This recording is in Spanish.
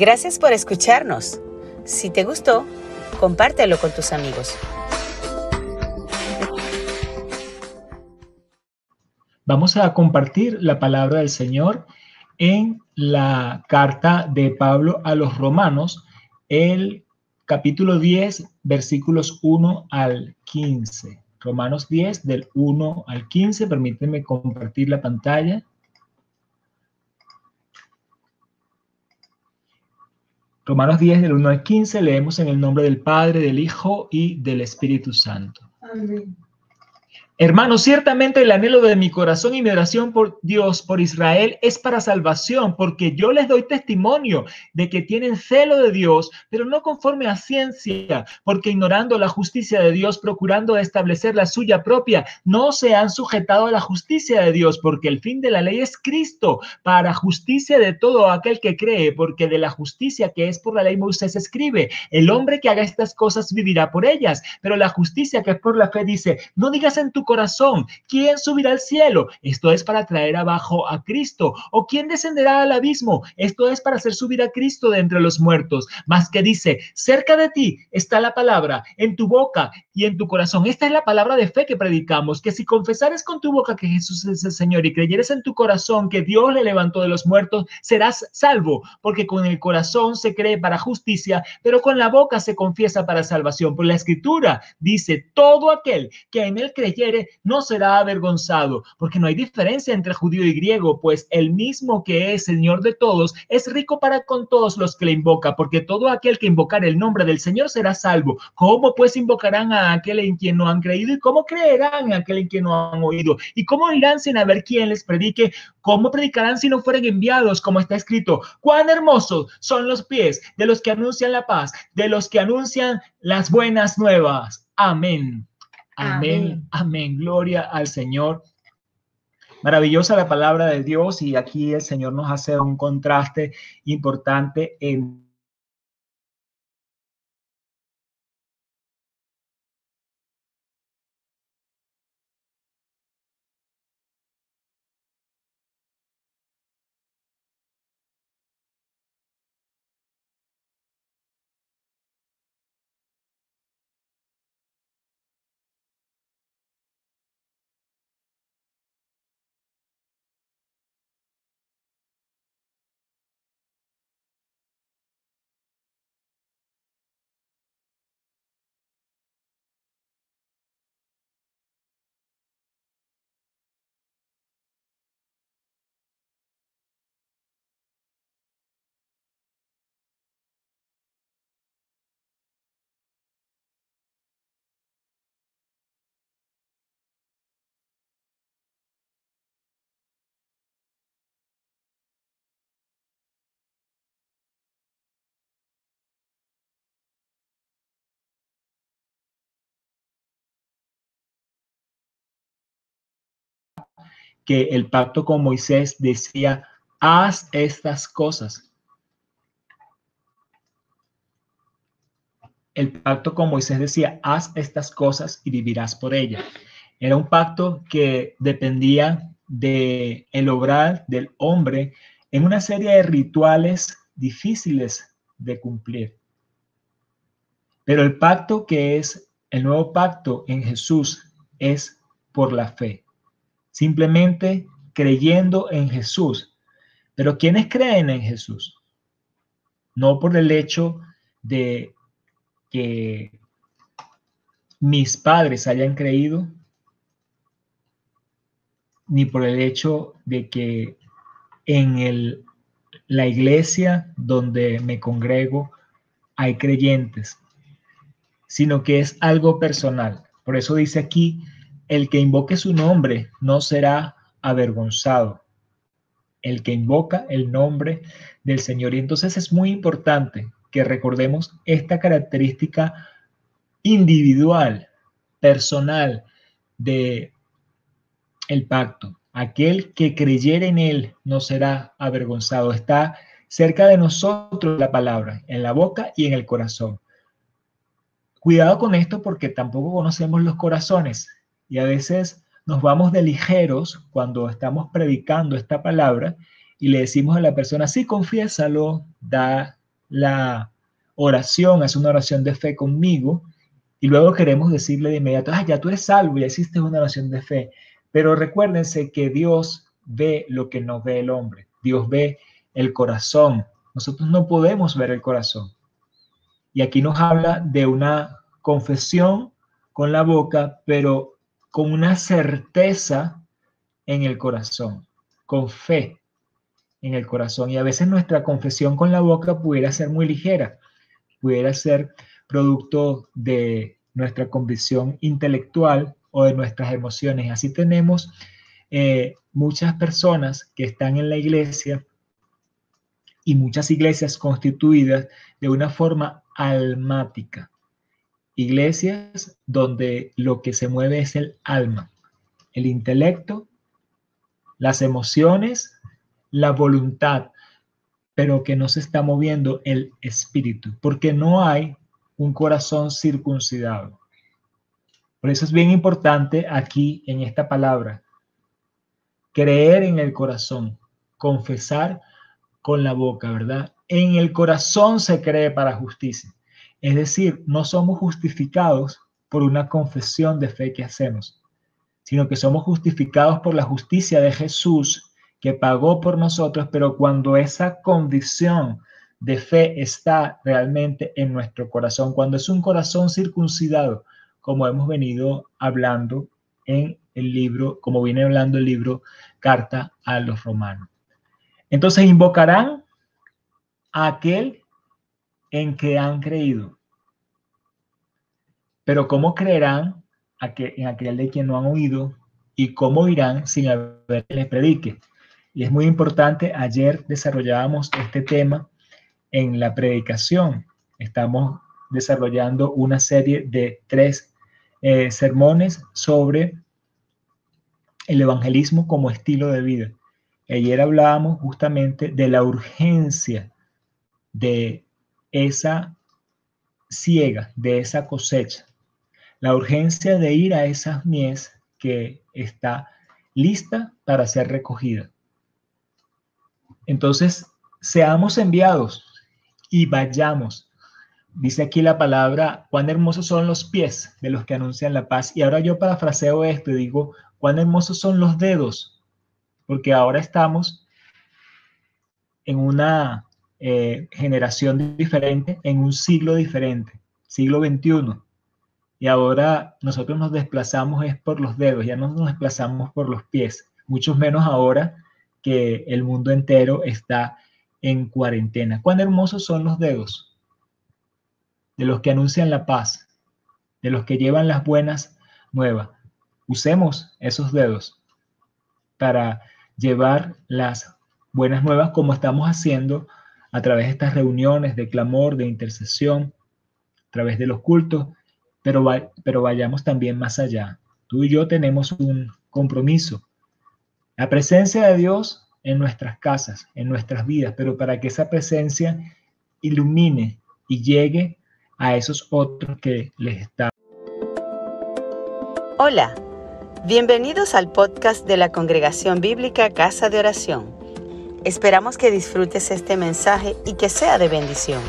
Gracias por escucharnos. Si te gustó, compártelo con tus amigos. Vamos a compartir la palabra del Señor en la carta de Pablo a los romanos, el capítulo 10, versículos 1 al 15. Romanos 10, del 1 al 15. Permíteme compartir la pantalla. Romanos 10, del 1 al 15, leemos en el nombre del Padre, del Hijo y del Espíritu Santo. Amén. Hermanos, ciertamente el anhelo de mi corazón y mi oración por Dios, por Israel, es para salvación, porque yo les doy testimonio de que tienen celo de Dios, pero no conforme a ciencia, porque ignorando la justicia de Dios, procurando establecer la suya propia, no se han sujetado a la justicia de Dios, porque el fin de la ley es Cristo, para justicia de todo aquel que cree, porque de la justicia que es por la ley Moisés escribe, el hombre que haga estas cosas vivirá por ellas, pero la justicia que es por la fe dice, no digas en tu corazón? ¿Quién subirá al cielo? Esto es para traer abajo a Cristo. ¿O quién descenderá al abismo? Esto es para hacer subir a Cristo de entre los muertos. Más que dice, cerca de ti está la palabra, en tu boca y en tu corazón. Esta es la palabra de fe que predicamos, que si confesares con tu boca que Jesús es el Señor y creyeres en tu corazón que Dios le levantó de los muertos, serás salvo, porque con el corazón se cree para justicia, pero con la boca se confiesa para salvación. Por la escritura dice, todo aquel que en él creyere no será avergonzado, porque no hay diferencia entre judío y griego, pues el mismo que es Señor de todos es rico para con todos los que le invoca, porque todo aquel que invocar el nombre del Señor será salvo. ¿Cómo pues invocarán a aquel en quien no han creído? ¿Y cómo creerán en aquel en quien no han oído? ¿Y cómo irán sin haber quien les predique? ¿Cómo predicarán si no fueren enviados? Como está escrito, cuán hermosos son los pies de los que anuncian la paz, de los que anuncian las buenas nuevas. Amén. Amén, amén. Gloria al Señor. Maravillosa la palabra de Dios y aquí el Señor nos hace un contraste importante en que el pacto con Moisés decía, haz estas cosas. El pacto con Moisés decía, haz estas cosas y vivirás por ellas. Era un pacto que dependía de el obrar del hombre en una serie de rituales difíciles de cumplir. Pero el pacto que es el nuevo pacto en Jesús es por la fe simplemente creyendo en Jesús. Pero ¿quiénes creen en Jesús? No por el hecho de que mis padres hayan creído, ni por el hecho de que en el, la iglesia donde me congrego hay creyentes, sino que es algo personal. Por eso dice aquí el que invoque su nombre no será avergonzado. El que invoca el nombre del Señor. Y entonces es muy importante que recordemos esta característica individual, personal de el pacto. Aquel que creyere en él no será avergonzado. Está cerca de nosotros la palabra, en la boca y en el corazón. Cuidado con esto porque tampoco conocemos los corazones. Y a veces nos vamos de ligeros cuando estamos predicando esta palabra y le decimos a la persona, sí, confiésalo, da la oración, hace una oración de fe conmigo y luego queremos decirle de inmediato, ah, ya tú eres salvo, ya hiciste una oración de fe. Pero recuérdense que Dios ve lo que no ve el hombre. Dios ve el corazón. Nosotros no podemos ver el corazón. Y aquí nos habla de una confesión con la boca, pero con una certeza en el corazón, con fe en el corazón. Y a veces nuestra confesión con la boca pudiera ser muy ligera, pudiera ser producto de nuestra convicción intelectual o de nuestras emociones. Así tenemos eh, muchas personas que están en la iglesia y muchas iglesias constituidas de una forma almática. Iglesias donde lo que se mueve es el alma, el intelecto, las emociones, la voluntad, pero que no se está moviendo el espíritu, porque no hay un corazón circuncidado. Por eso es bien importante aquí en esta palabra, creer en el corazón, confesar con la boca, ¿verdad? En el corazón se cree para justicia. Es decir, no somos justificados por una confesión de fe que hacemos, sino que somos justificados por la justicia de Jesús que pagó por nosotros, pero cuando esa convicción de fe está realmente en nuestro corazón, cuando es un corazón circuncidado, como hemos venido hablando en el libro, como viene hablando el libro Carta a los Romanos. Entonces invocarán a aquel en que han creído. Pero ¿cómo creerán en aquel de quien no han oído? ¿Y cómo irán sin haber les predique? Y es muy importante, ayer desarrollábamos este tema en la predicación. Estamos desarrollando una serie de tres eh, sermones sobre el evangelismo como estilo de vida. Ayer hablábamos justamente de la urgencia de esa ciega, de esa cosecha, la urgencia de ir a esas mies que está lista para ser recogida. Entonces, seamos enviados y vayamos. Dice aquí la palabra, cuán hermosos son los pies de los que anuncian la paz. Y ahora yo parafraseo esto y digo, cuán hermosos son los dedos, porque ahora estamos en una eh, generación diferente, en un siglo diferente, siglo XXI. Y ahora nosotros nos desplazamos es por los dedos, ya no nos desplazamos por los pies, mucho menos ahora que el mundo entero está en cuarentena. Cuán hermosos son los dedos de los que anuncian la paz, de los que llevan las buenas nuevas. Usemos esos dedos para llevar las buenas nuevas como estamos haciendo a través de estas reuniones de clamor, de intercesión, a través de los cultos, pero, pero vayamos también más allá. Tú y yo tenemos un compromiso la presencia de Dios en nuestras casas, en nuestras vidas, pero para que esa presencia ilumine y llegue a esos otros que les está. Hola, bienvenidos al podcast de la Congregación Bíblica Casa de Oración. Esperamos que disfrutes este mensaje y que sea de bendición.